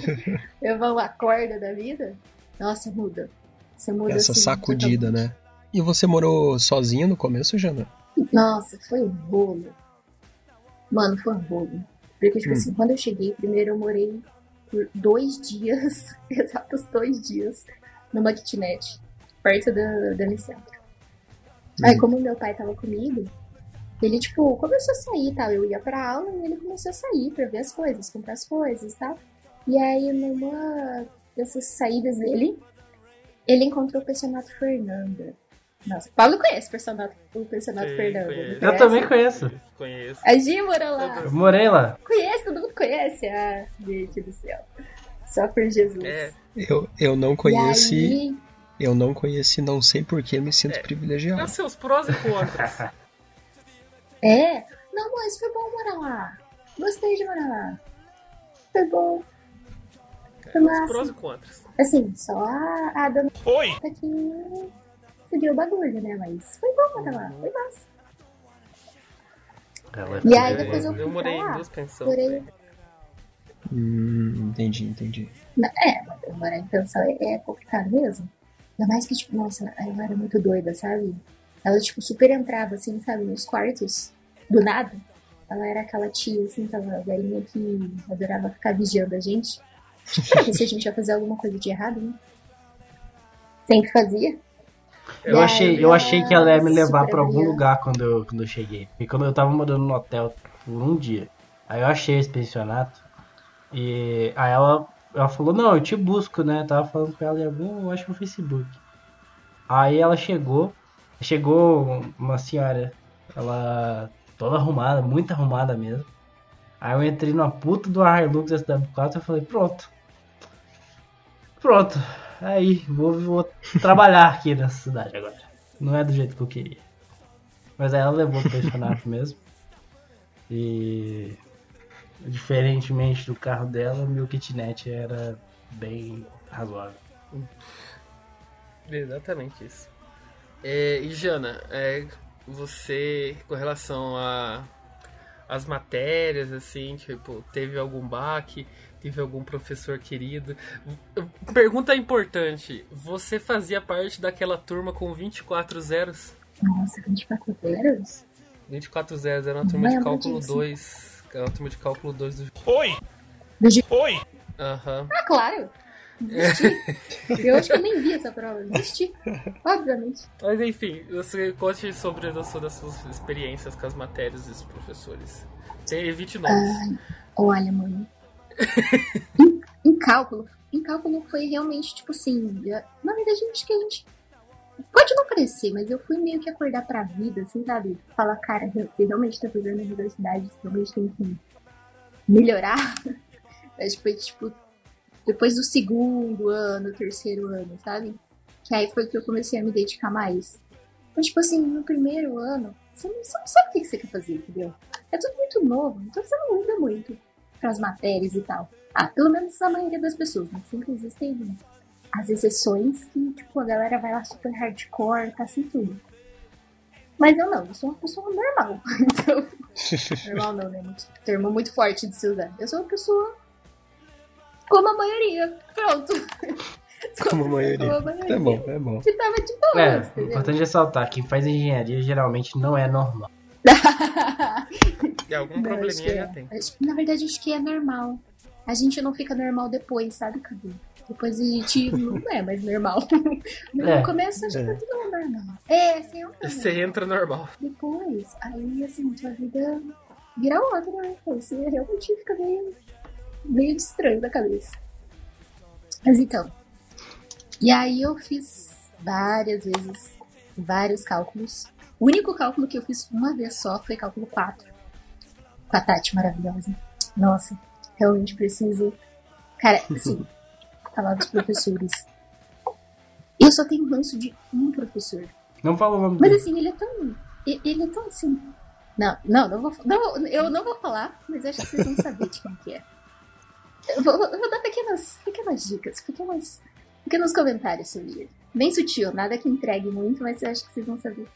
levar uma corda da vida, nossa, muda. Essa assim, sacudida, totalmente. né? E você morou sozinha no começo, Jana? Nossa, foi um rolo. Mano, foi um rolo. Porque, tipo Hum. assim, quando eu cheguei, primeiro eu morei por dois dias, exatos dois dias, numa kitnet, perto da, da Unicentro. Aí, como meu pai tava comigo, ele, tipo, começou a sair e tal. Eu ia pra aula e ele começou a sair pra ver as coisas, comprar as coisas e tal. E aí, numa dessas saídas dele, ele encontrou o personagem Fernanda. Nossa, Paulo conhece o personagem, o Sim, Fernanda. conheço. não Eu também conheço. Conheço. A Gi mora lá. Eu morei lá. Conhece, todo mundo conhece. Ah, gente do céu. Só por Jesus. É, Eu, eu não conheci, aí, eu não conheci, não sei porque me sinto É. privilegiado. dá seus prós e contras. é. Não, mas foi bom morar lá. Gostei de morar lá. Foi bom. Massa. prós e contras. Assim, só a, a dona Oi. que seguiu o bagulho, né? Mas foi bom morar lá. Foi massa. Ela é E aí Eu- depois eu eu fui morei pra em lá. duas pensões. Morei. Hum, entendi, entendi. É, mas morar em pensão é, é complicado mesmo. Ainda mais que, tipo, nossa, ela era muito doida, sabe? Ela, tipo, super entrava, assim, sabe, nos quartos do nada. Ela era aquela tia, assim, aquela velhinha que adorava ficar vigiando a gente. Se a gente ia fazer alguma coisa de errado, né? Sempre fazia. Eu achei, eu achei que ela ia me levar pra algum lugar quando eu, quando eu cheguei. Porque quando eu tava morando no hotel por um dia, aí eu achei esse pensionato. E aí ela, ela falou, não, eu te busco, né? Eu tava falando com ela em algum, eu acho no Facebook. Aí ela chegou, chegou uma senhora, ela toda arrumada, muito arrumada mesmo. Aí eu entrei numa puta do Hilux SW4 e falei, pronto. Pronto. Aí, vou, vou trabalhar aqui nessa cidade agora. Não é do jeito que eu queria. Mas aí ela levou pro pensionato mesmo. E diferentemente do carro dela, meu kitnet era bem razoável. Exatamente isso. É, e Jana, é, você, com relação a as matérias, assim, tipo, teve algum baque, teve algum professor querido? Pergunta importante, você fazia parte daquela turma com 24 zeros? Nossa, 24 zeros? 24 zeros, era uma turma de cálculo disso. 2. Era uma turma de cálculo 2 do... Do G- Aham. Ah, claro! Desisti. eu acho que eu nem vi essa prova. Desisti. Obviamente. Mas enfim, você conte sobre as suas, experiências com as matérias dos professores. Tem- Evite nomes. Ai, olha, mano. Em, em cálculo, em cálculo foi realmente tipo assim. na verdade, acho que a gente. Pode não parecer, mas eu fui meio que acordar pra vida, assim, sabe? Falar, cara, você realmente tá fazendo a universidade, você realmente tem que melhorar. Que foi tipo. Depois do segundo ano, terceiro ano, sabe? Que aí foi que eu comecei a me dedicar mais. Mas, tipo assim, no primeiro ano, você não, você não sabe o que você quer fazer, entendeu? É tudo muito novo, então você não liga muito pras matérias e tal. Ah, pelo menos a maioria das pessoas, né? Sempre existem as exceções que, tipo, a galera vai lá super hardcore, tá assim tudo. Mas eu não, eu sou uma pessoa normal. Então, normal não, né? Muito, termo muito forte de se usar. Eu sou uma pessoa como a maioria. Pronto. Como a maioria. Como a maioria. É bom, é bom. Que tava de boa, É, entendeu? importante ressaltar, quem faz engenharia geralmente não é normal. E algum Não, probleminha que já é. tem. Acho- na verdade, acho que é normal. A gente não fica normal depois, sabe, Cadu? Depois a gente não é mais normal. No É. começo, acho que É. tá tudo normal. É, sempre. Você entra normal. Depois, aí, assim, sua vida vira outra, né? Você realmente fica meio, meio estranho da cabeça. Mas então. E aí eu fiz várias vezes, vários cálculos. O único cálculo que eu fiz uma vez só foi cálculo 4. Com a Tati maravilhosa. Nossa, realmente preciso. Cara, assim, falar dos professores. Eu só tenho ranço de um professor. Não fala o nome Mas assim, ele é tão. Ele é tão assim. Não, não, não vou, não, eu não vou falar, mas acho que vocês vão saber de quem que é. Eu vou, eu vou dar pequenas, pequenas dicas, pequenas, pequenos comentários sobre ele. Bem sutil, nada que entregue muito, mas eu acho que vocês vão saber.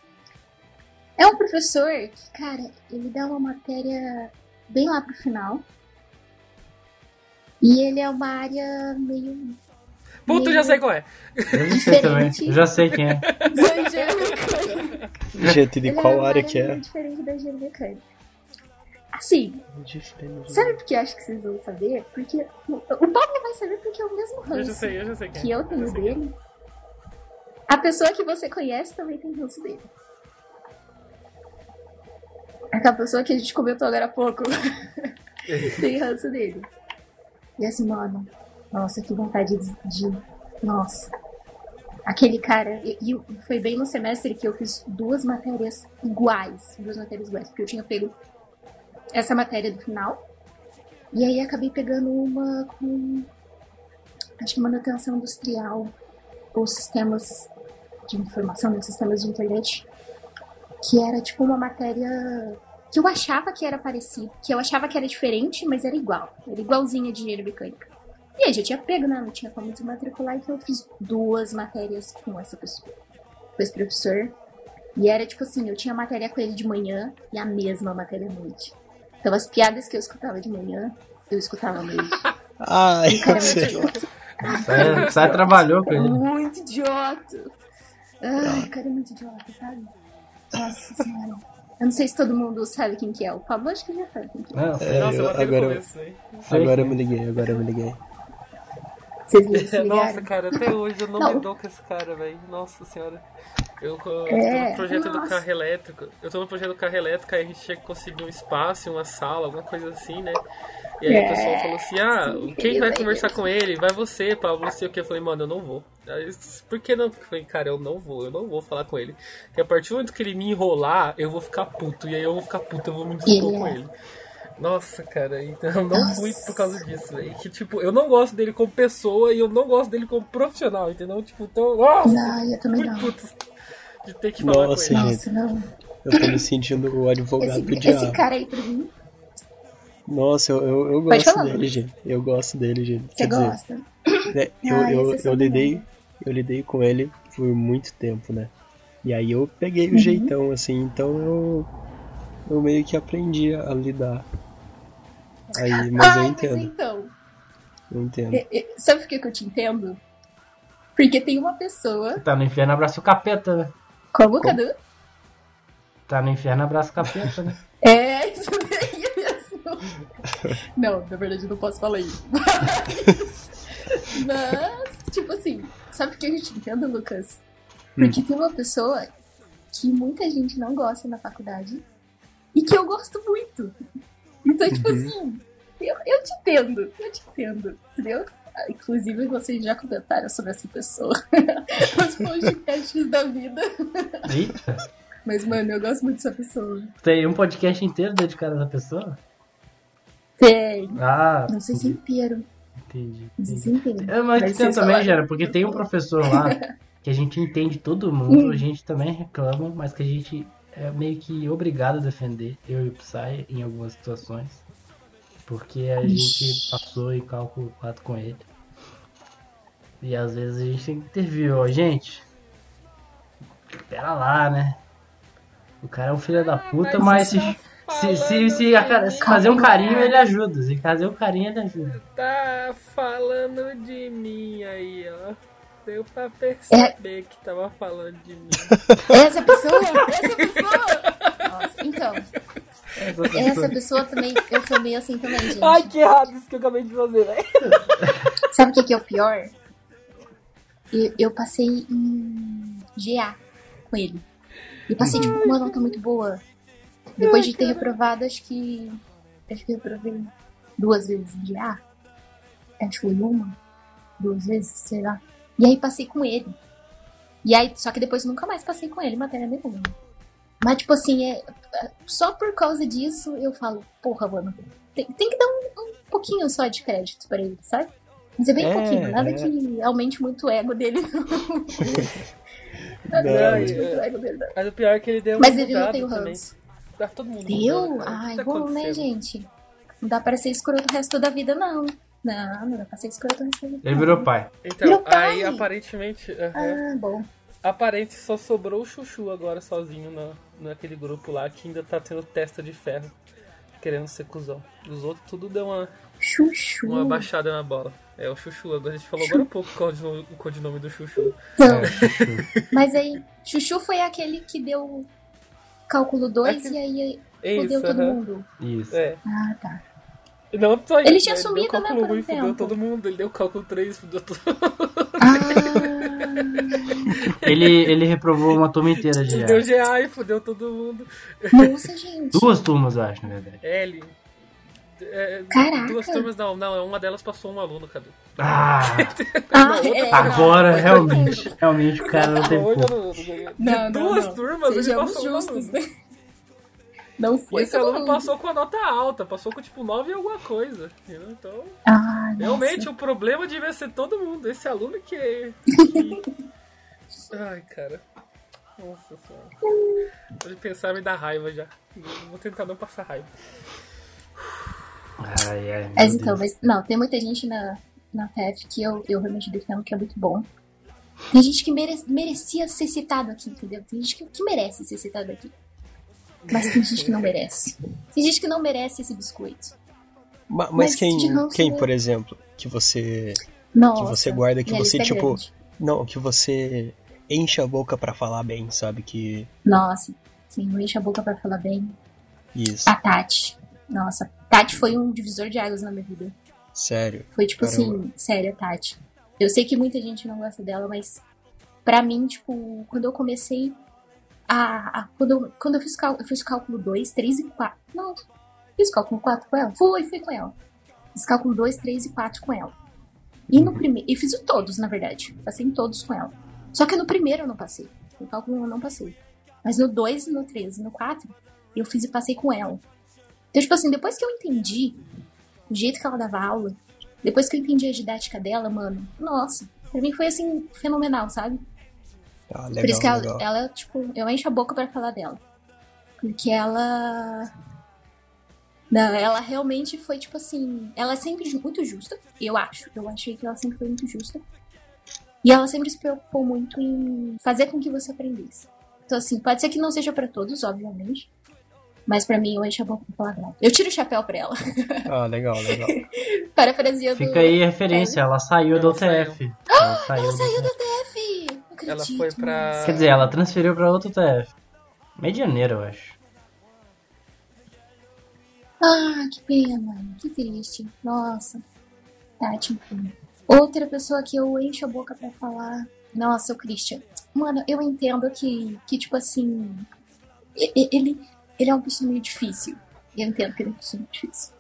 É um professor que, cara, ele dá uma matéria bem lá pro final. E ele é uma área meio. Puta, meio já sei qual é. Eu já sei também. Eu já sei quem é. Gente, de Ele qual é uma área que é? diferente da engenharia mecânica. Assim, Diferente. sabe por que eu acho que vocês vão saber? Porque o Pablo vai saber porque é o mesmo Eu já ranço sei, eu já sei quem que é. eu já tenho quem é. dele. A pessoa que você conhece também tem ranço dele. Aquela pessoa que a gente comentou agora há pouco tem ranço dele. E assim, mano, nossa, que vontade de. de- nossa. Aquele cara. E, e foi bem no semestre que eu fiz duas matérias iguais. Duas matérias iguais. Porque eu tinha pego essa matéria do final. E aí acabei pegando uma com. Acho que manutenção industrial. Ou sistemas de informação, né, sistemas de internet. Que era tipo uma matéria que eu achava que era parecido, que eu achava que era diferente, mas era igual. Era igualzinha de engenharia mecânica. E aí já tinha pego, né? Não tinha como desmatricular, então eu fiz duas matérias com essa pessoa. Com esse professor. E era tipo assim, eu tinha matéria com ele de manhã e a mesma matéria à noite. Então as piadas que eu escutava de manhã, eu escutava à noite. Ai, O cara eu é muito sei. idiota. Sai, sai trabalhou com ele. Muito idiota. Ai, cara, é muito idiota, sabe? Nossa senhora. Eu não sei se todo mundo sabe quem que é. O Pablo acho que já sabe quem que é. Não, É, Nossa, eu eu- agora, começo, hein? agora eu me liguei, agora eu me liguei. Vocês Nossa, cara, até hoje eu não, Não. me dou com esse cara, velho. Nossa senhora. Eu tô É, no projeto do nossa. carro elétrico. Eu tô no projeto do carro elétrico, aí a gente tinha que conseguir um espaço, uma sala, alguma coisa assim, né? E aí É, o pessoal falou assim, ah, sim, quem vai vai conversar com ele? Vai você, Pablo, não sei o que. Eu falei, mano, eu não vou. Aí, por que não? Porque eu falei, cara, eu não vou, eu não vou falar com ele. Porque a partir do momento que ele me enrolar, eu vou ficar puto. E aí eu vou ficar puto, eu vou me dispor Ele com é. ele. Nossa, cara, então eu não Nossa. fui por causa disso, velho. Que tipo, eu não gosto dele como pessoa e eu não gosto dele como profissional, entendeu? Tipo, então, nossa, Não, eu também muito não. puto de ter que falar Nossa, com ele. gente. Nossa, não. Eu tô me sentindo o advogado Esse, do esse diabo. cara aí pra mim, Nossa, eu, eu, eu gosto dele, gente. Eu gosto dele, gente. você Quer dizer, gosta? né, eu, Ah, eu, eu, lidei, eu lidei com ele por muito tempo, né? E aí eu peguei o Uhum. jeitão, assim, então eu, eu meio que aprendi a lidar. Aí, mas eu entendo, mas então, eu entendo. sabe por que que eu te entendo? Porque tem uma pessoa, Tá no inferno, abraça o capeta, né? como o Cadu, Tá no inferno, abraça o capeta, né? é. Não, na verdade eu não posso falar isso. Mas, mas, tipo assim, sabe por que eu te entendo, Lucas? Porque tem uma pessoa que muita gente não gosta na faculdade e que eu gosto muito. Então, tipo assim, eu, eu te entendo, eu te entendo, entendeu? Ah, Inclusive, vocês já comentaram sobre essa pessoa nos podcasts da vida. Eita. Mas, mano, eu gosto muito dessa pessoa. Tem um podcast inteiro dedicado a essa pessoa? Tem. Ah, Não sei se inteiro. entendi. Não sei se inteiro. É, mas Mas tem também. Gera, porque tem um professor lá que a gente entende todo mundo, a gente também reclama, mas que a gente é meio que obrigado a defender, eu e o Psy, em algumas situações. Porque a gente passou em cálculo 4 com ele. E às vezes a gente tem que intervir, ó, gente. Pera lá, né? O cara é um filho da puta, mas, se, se, se, se a se fazer um carinho, ele ajuda. Se fazer um carinho, ele ajuda. Tá falando de mim aí, ó. Deu pra perceber que tava falando de mim. Essa pessoa? Essa pessoa? Nossa, então, essa pessoa também, eu sou meio assim também, gente. que errado isso que eu acabei de fazer, velho. Sabe o que, que é o pior? Eu, eu passei em GA com ele. E passei, tipo, uma nota muito boa. Depois de ter reprovado, acho que. Acho que eu reprovei duas vezes em GA. Acho que foi uma, duas vezes, sei lá. E aí passei com ele. E aí, só que depois nunca mais passei com ele matéria nenhuma. Mas, tipo assim, é, é- só por causa disso eu falo, porra, mano, tem, tem que dar um, um pouquinho só de crédito pra ele, sabe? Mas é bem É, pouquinho, nada é. que aumente muito o ego dele. Não, aumente é- muito o ego dele, não. Mas o pior é que ele deu Mas ele não tem o também. Tá todo mundo Deu? Ai, tá bom, né, gente? Não dá pra ser escroto o resto da vida, não. Não, não dá pra ser escroto o resto da vida. Ele virou pai. Então, pai! aí aparentemente. aham, Ah, bom. Aparente só sobrou o Chuchu agora sozinho na, naquele grupo lá que ainda tá tendo testa de ferro. Querendo ser cuzão. Os outros tudo deu uma, Chuchu. uma baixada na bola. É o Chuchu, agora a gente falou agora um pouco o codinome, o codinome do Chuchu. Não. É, Mas aí, Chuchu foi aquele que deu cálculo 2 Aquele- e aí É fudeu isso, todo aham. mundo. Isso. É. Ah, tá. Não só isso. Ele tinha né? sumido, deu cálculo né, por um e fudeu todo mundo. Ele deu cálculo 3 fudeu todo Ah, Ele, ele reprovou uma turma inteira de Deu GA. GA e fudeu todo mundo. nossa, gente. Duas turmas, eu acho, na verdade. L. É, Caraca. Duas turmas não, não, uma delas passou um aluno, Cadu. Ah, Ah, é, agora não. realmente, realmente o cara não culpa. não- de Não, duas não. turmas, ele passou um justos, aluno. né? Não foi esse aluno mundo. passou com a nota alta, passou com tipo 9 e alguma coisa. Então, Ah, nossa. realmente, o problema devia ser todo mundo. Esse aluno que. é- que... Ai, cara. Nossa senhora. Só de pensar me dá raiva já. Vou tentar não passar raiva. Ai, ai, Mas Deus. então, mas, não, tem muita gente na, na TF que eu, eu realmente defendo que é muito bom. Tem gente que mere- merecia ser citado aqui, entendeu? Tem gente que, que merece ser citado aqui. Mas tem gente que não merece. Tem gente que não merece esse biscoito. Ma- Mas, Mas quem, quem, né? por exemplo, que você Nossa. você guarda, que você, é tipo, grande. não, que você enche a boca pra falar bem, sabe? Que Nossa. Sim, eu encho a boca pra falar bem. Isso. A Tati. Nossa, Tati foi um divisor de águas na minha vida. Sério. Foi tipo Caramba. assim, sério, Tati. Eu sei que muita gente não gosta dela, mas pra mim, tipo, quando eu comecei a. a- quando, eu, quando eu fiz, cal, eu fiz cálculo 2, 3 e 4. Não, fiz cálculo 4 com ela? Fui, fui com ela. Fiz cálculo 2, 3 e 4 com ela. E no primeiro. E fiz todos, na verdade. Passei em todos com ela. Só que no primeiro eu não passei. No cálculo 1 eu não passei. Mas no 2, no 3 e no 4, eu fiz e passei com ela. Então, tipo assim, depois que eu entendi o jeito que ela dava aula, depois que eu entendi a didática dela, mano, nossa, pra mim foi assim, fenomenal, sabe? Ah, Por legal, isso que ela, ela, tipo, eu encho a boca pra falar dela. Porque ela. Não, ela realmente foi, tipo assim. Ela é sempre muito justa, eu acho. Eu achei que ela sempre foi muito justa. E ela sempre se preocupou muito em fazer com que você aprendesse. Então, assim, pode ser que não seja pra todos, obviamente. Mas pra mim, eu encho a boca pra falar. Eu tiro o chapéu pra ela. Ah, legal, legal. Parafraseando. Fica aí a referência, ela saiu do Ela saiu. UTF. Ela saiu Ela do saiu do UTF. Acredito. Ela foi pra. Quer dizer, ela transferiu pra outro UTF. Medianeiro, eu acho. Ah, que pena, que triste. Nossa. Tati, enfim. Outra pessoa que eu encho a boca pra falar. Nossa, o Christian. Mano, eu entendo que, que tipo assim. Ele, ele é uma pessoa meio difícil. Eu entendo que ele é uma pessoa meio difícil.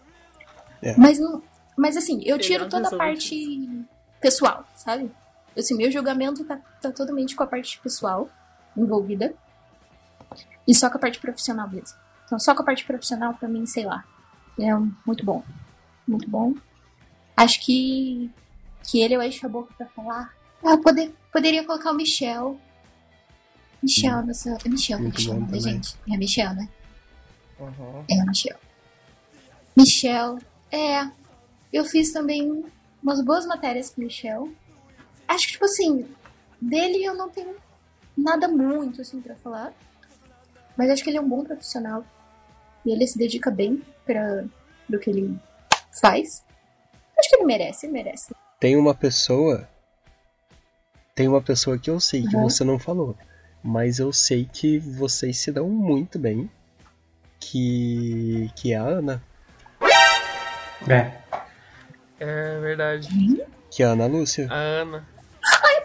É. Mas, não, mas assim, eu é tiro toda a parte pessoal, sabe? Assim, meu julgamento tá, tá totalmente com a parte pessoal envolvida. E só com a parte profissional mesmo. Então, só com a parte profissional, pra mim, sei lá. É muito bom. Muito bom. Acho que, que ele eu encho a boca pra falar. Ah, poder, poderia colocar o Michel. Michel, nossa. É Michel, Michel, bom né, também. gente? É Michel, né? Uhum. É, Michel. Michel. É. Eu fiz também umas boas matérias com o Michel. Acho que, tipo assim, dele eu não tenho nada muito, assim, pra falar. Mas acho que ele é um bom profissional. E ele se dedica bem para do que ele faz. Acho que ele merece, ele merece. Tem uma pessoa. Tem uma pessoa que eu sei que Uhum. você não falou. Mas eu sei que vocês se dão muito bem. Que. Que é a Ana. É. É verdade. Que é a Ana Lúcia. A Ana.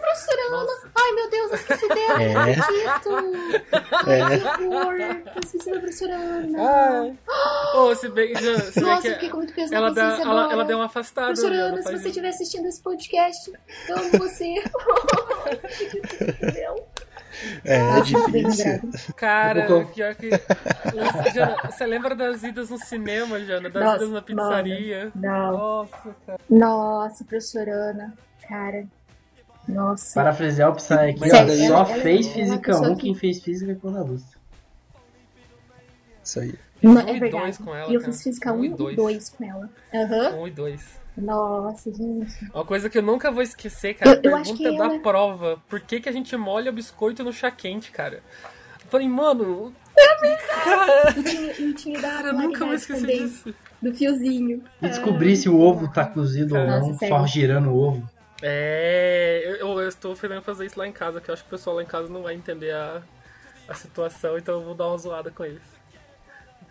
Professora Ana! Nossa. Ai, meu Deus, eu esqueci dela, É. não acredito! Ai, É. que horror! Esqueci da professora Ana. Ai. Ô, se bem, já, se bem Nossa, que eu fiquei com muito peso ela, na dá, ela, ela deu uma afastada. Professora né? Ela Ana, se você estiver assistindo esse podcast, eu amo você. Entendeu? É, é Muito bem difícil. Cara, vou- pior que. Jana, você lembra das idas no cinema, Jana? Das Nossa, idas na pizzaria? Não. Nossa, cara. Nossa, professora Ana, cara. Nossa. Parafrasear o Psy aqui, ó. Só ela- fez ela é Física pessoa 1 que- quem fez Física com a Lúcia. Isso aí. Não, Um é e verdade. dois com ela, e eu cara. fiz física Um 1 e e dois. 2 com ela. Aham. Um e dois. Nossa, gente. Uma coisa que eu nunca vou esquecer, cara. Eu- eu acho pergunta que da ela- prova. Por que, que a gente molha o biscoito no chá quente, cara? Eu falei, mano. Eu tinha, eu tinha Cara, eu nunca vou esquecer também, disso. do fiozinho. E descobrir se o ovo tá cozido ou Nossa, não, sério. só girando o ovo. É. Eu, eu estou querendo fazer isso lá em casa, que eu acho que o pessoal lá em casa não vai entender a, a situação, então eu vou dar uma zoada com eles.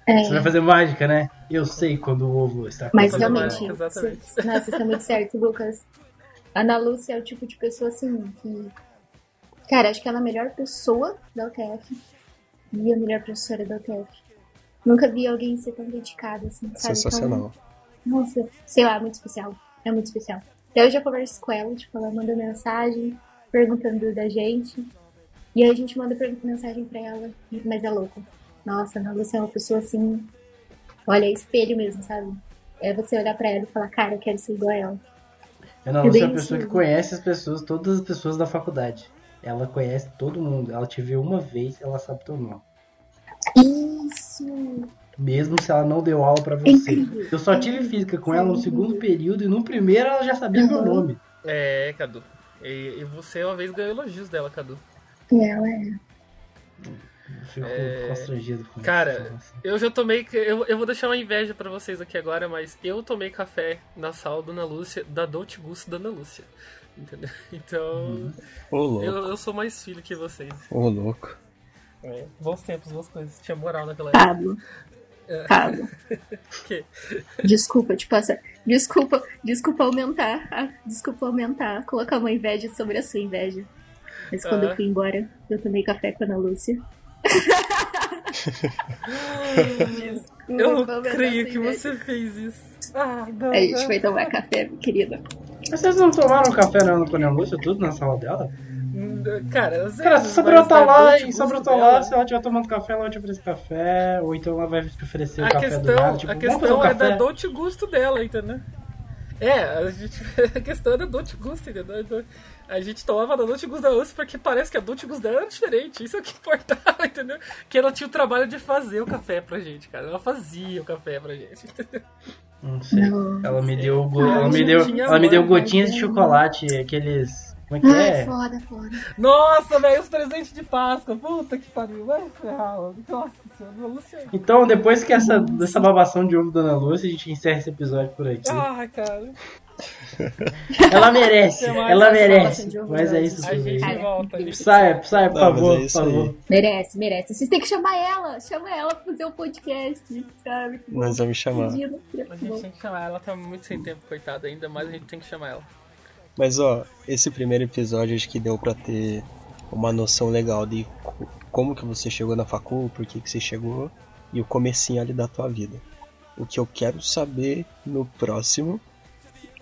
É, Você vai fazer mágica, né? Eu sei quando o ovo está mas realmente- realmente, exatamente. cê- nossa, você tá muito certo, Lucas. A Ana Lúcia é o tipo de pessoa assim que. Cara, acho que ela é a melhor pessoa da UTF e a melhor professora da UTF. Nunca vi alguém ser tão dedicado assim, sabe? Sensacional. Então, nossa, sei lá, muito especial. É muito especial. Até hoje eu converso com ela, tipo, ela manda mensagem perguntando da gente. E aí a gente manda mensagem pra ela, mas é louco. Nossa, a Ana Lúcia é uma pessoa assim. Olha, é espelho mesmo, sabe? É você olhar pra ela e falar, cara, eu quero ser igual a ela. Ana Lúcia é uma pessoa que conhece as pessoas, todas as pessoas da faculdade. Ela conhece todo mundo. Ela te viu uma vez, ela sabe teu nome. Isso! Mesmo se ela não deu aula pra É você. incrível. Eu só tive física com ela no segundo período e no primeiro ela já sabia meu Uhum. nome. É, Cadu. E, e você uma vez ganhou elogios dela, Cadu. Ela é. Eu fico É, constrangido com cara. Eu já tomei. Eu, eu vou deixar uma inveja pra vocês aqui agora, mas eu tomei café na sala da Ana Lúcia, da Dolce Gusto da Ana Lúcia. Entendeu? Então. Ô, louco. Eu, eu sou mais filho que vocês. Ô, louco. É, bons tempos, boas coisas. Tinha moral naquela época. Pablo. Pablo. Que? Desculpa te passar. Desculpa, desculpa aumentar. ah, Desculpa aumentar. Colocar uma inveja sobre a sua inveja. Mas quando Ah. eu fui embora, eu tomei café com a Ana Lúcia. Eu não creio que você fez isso. Ah, não. A gente foi tomar café, querida. Mas Vocês não tomaram café não com a Lúcia, tudo na sala dela? Cara, Cara, se Sabrina tá é lá, do e se a gosto Sabrina tá lá, se ela estiver tomando café, ela vai te oferecer café, ou então ela vai te oferecer o A café do questão, nada, tipo, a fazer um questão é da dote gusto dela, entendeu? É, a, gente, a questão é da dote gusto, entendeu? A gente tomava da dote gusto da porque parece que a dote gusto dela era diferente. Isso é o que importava, entendeu? Que ela tinha o trabalho de fazer o café pra gente, cara. Ela fazia o café pra gente, entendeu? Não sei. Não. Ela me deu, go- Ah, ela me deu, ela me deu gotinhas de chocolate, aqueles, como é que Ai, é? foda, foda. Nossa, velho, os presentes de Páscoa. Puta que pariu. Vai ferrar. Nossa Então, depois que essa, dessa babação de ovo da Ana Lúcia, a gente encerra esse episódio por aqui. Ah, cara. Ela merece, mais ela merece. Mas é Ana isso, A gente volta. A gente... Sai, sai, por favor, é por favor. Merece, merece. Vocês têm que chamar ela. Chama ela pra fazer o podcast, sabe? Nós vamos chamar. A gente tem que chamar ela. Ela tá muito sem tempo, coitada ainda, mas a gente tem que chamar ela. Mas ó, esse primeiro episódio acho que deu pra ter uma noção legal de como que você chegou na facul, por que que você chegou e o comecinho ali da tua vida. O que eu quero saber no próximo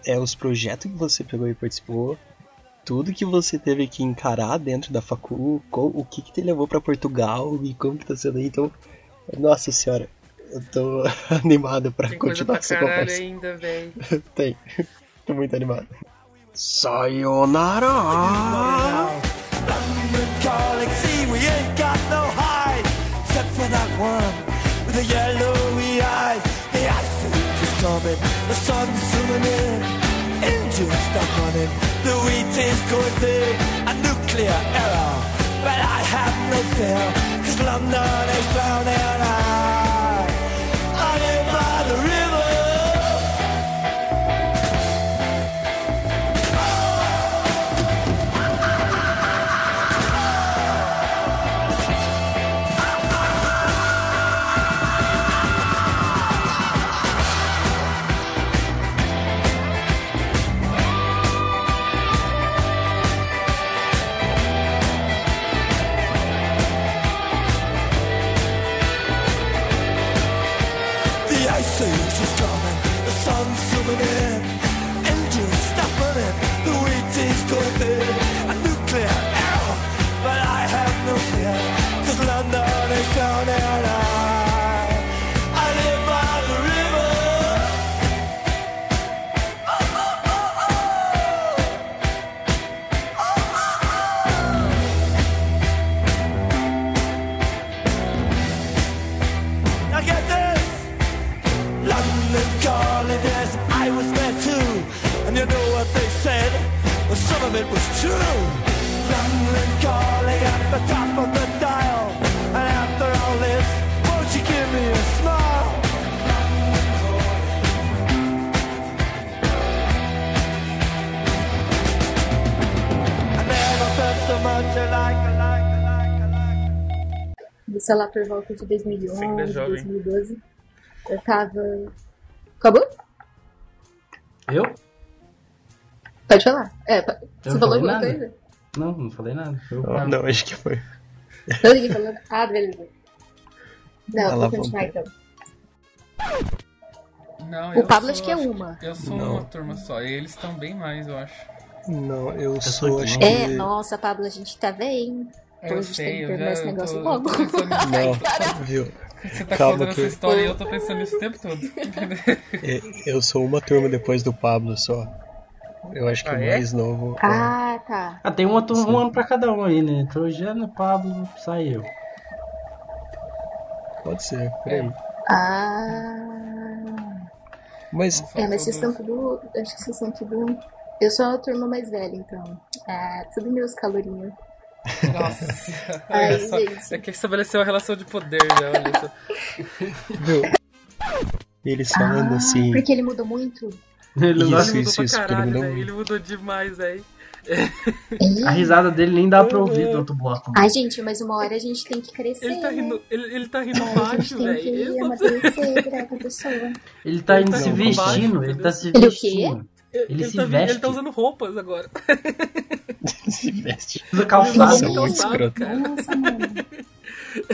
é os projetos que você pegou e participou, tudo que você teve que encarar dentro da facul, o que que te levou pra Portugal e como que tá sendo aí. Então, nossa senhora, eu tô animado pra Tem coisa pra continuar essa conversa. ainda, velho. Tem. Tô muito animado. Sayonara! calling, one with the yellowy eyes. The age is coming, the sun's zooming in, engines stop running, the wheat is going big, a nuclear error. But I have no fear, cause London is drowning. I, of it was true. London calling at the top of the dial. And after all this, won't you give me a smile? I never felt so much alike, alike, alike, alike. Sei lá, por volta de 2011, Ainda é jovem. 2012. Eu tava. Acabou? Eu? Pode falar. É, Eu você falou alguma nada. coisa? Não, não falei nada. Eu- Não, não, acho que foi. Não, ninguém falou nada. Ah, beleza. Não, Ela vou continuar então. Não, O eu Pablo sou- acho que é uma. Eu sou Não. uma turma só. E eles estão bem mais, eu acho. Não, eu sou sou, acho novo. É, que. nossa, Pablo, a gente tá bem. A Eu gente sei, tem que eu terminar já esse eu negócio tô, logo. tô. Não, viu? Você tá Calma contando que- essa história e eu tô pensando nisso o tempo todo. E- Eu sou uma turma depois do Pablo só. Eu acho que Ah, o é? mais novo. é- Ah, tá. Ah, tem um, outro, um ano pra cada um aí, né? Trojano, Pablo, sai eu. Pode ser, por aí. Ah. Mas É, mas vocês são tudo. Acho que vocês são tudo. Eu sou a turma mais velha, então. Ah, tudo meus calorinhos. Nossa. Ai, Olha só. gente. É que estabeleceu uma relação de poder já, olha só. Eles falando assim. Porque ele mudou muito? Ele Isso, Ele mudou isso, pra ele caralho, velho. Ele mudou demais, velho. A risada dele nem dá pra ouvir do outro bloco. Ai, gente, mas uma hora a gente tem que crescer. Ele tá né? rindo, ele, ele tá rindo baixo, tem velho. que Ele. Ele tá Ele indo tá se vestindo, ele tá se Ele o quê? vestindo. Ele se tá, veste. ele tá usando roupas agora. Se veste. Usa Ele calçado. Isso é muito calçado, escroto. Nossa, mano.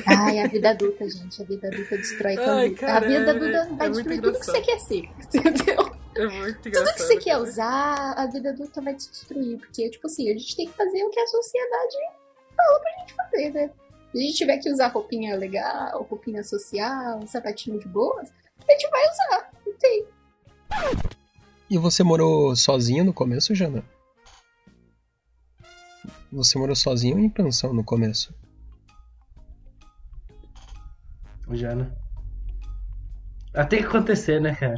Ai, a vida adulta, gente. A vida adulta destrói Ai, tudo. cara, a vida é- adulta é vai destruir tudo que você quer ser. Entendeu? É muito Tudo engraçado. que você quer cara. usar, a vida adulta vai te destruir. Porque, tipo assim, a gente tem que fazer o que a sociedade falou pra gente fazer, né? Se a gente tiver que usar roupinha legal, roupinha social, sapatinho de boas, a gente vai usar. Não tem. E você morou sozinho no começo, Jana? Você morou sozinho ou em pensão no começo? Jana. Ah, tem que acontecer, né, cara?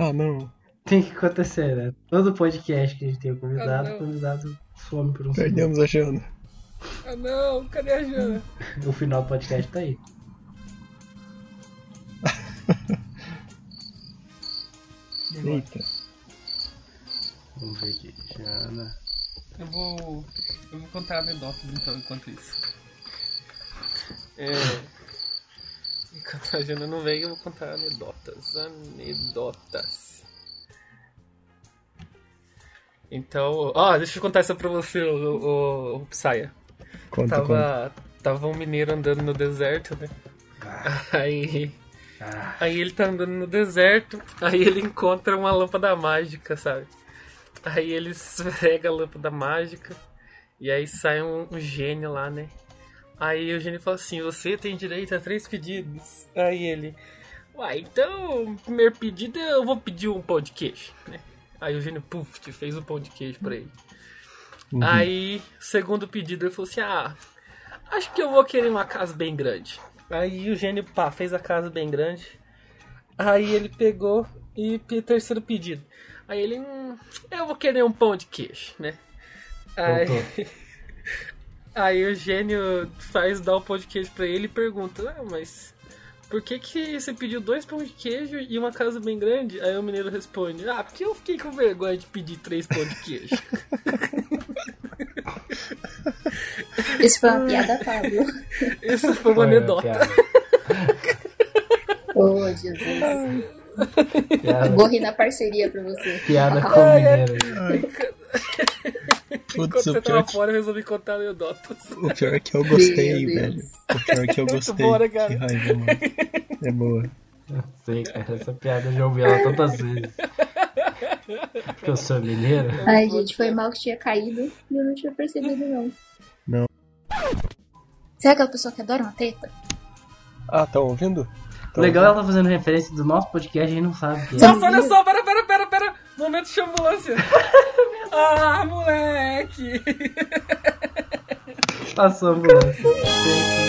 Ah, não. Tem que acontecer, né? Todo podcast que a gente tem o Ah, convidado, não. o convidado some por um segundo. Perdemos a Jana. Ah, não, cadê a Jana? O final do podcast tá aí. Eita. Vamos ver aqui. Jana. Eu vou. Eu vou contar anedotas então enquanto isso. É. Enquanto a Jana não vem, eu vou contar anedotas. Anedotas. Então. Ó, deixa eu contar essa pra você, o, o, o Psaia. Conta, conta. Tava. Tava um mineiro andando no deserto, né? Aí. Ah, Aí ele tá andando no deserto, aí ele encontra uma lâmpada mágica, sabe? Aí ele esfrega a lâmpada mágica e aí sai um, um gênio lá, né? Aí o gênio fala assim: Você tem direito a três pedidos. Aí ele, Uai, então, o primeiro pedido eu vou pedir um pão de queijo, né? Aí o gênio, puf, fez um pão de queijo pra ele. Uhum. Aí, segundo pedido, ele falou assim: Ah, acho que eu vou querer uma casa bem grande. Aí o gênio, pá, fez a casa bem grande. Aí ele pegou e terceiro pedido. Aí ele, hum, eu vou querer um pão de queijo, né? Aí. aí o gênio faz dar o pão de queijo pra ele e pergunta, ah, mas por que que você pediu dois pão de queijo e uma casa bem grande? Aí o mineiro responde, ah, porque eu fiquei com vergonha de pedir três pão de queijo. Isso foi uma piada, Pablo. Isso foi uma anedota. Oh, Jesus. Piada, Vou rir na parceria pra você. piada com o mineiro. Enquanto Putz, você tava que, fora, eu resolvi contar anedotas. o pior é que eu gostei, Meu velho. Deus. O pior é que eu gostei. boa, né, cara? Que raiva, mano. É boa. Sei, cara, essa piada eu já ouvi ela tantas vezes. Porque eu sou mineiro. Ai, gente, foi mal que tinha caído e eu não tinha percebido, não. Não. Será aquela pessoa que adora uma treta? Ah, tá ouvindo? Tá Legal ela ouvindo? tá fazendo referência do nosso podcast e a gente não sabe o que é. Nossa, olha só, pera, pera, pera, pera. Momento de ambulância. ah, moleque. Passou a ambulância.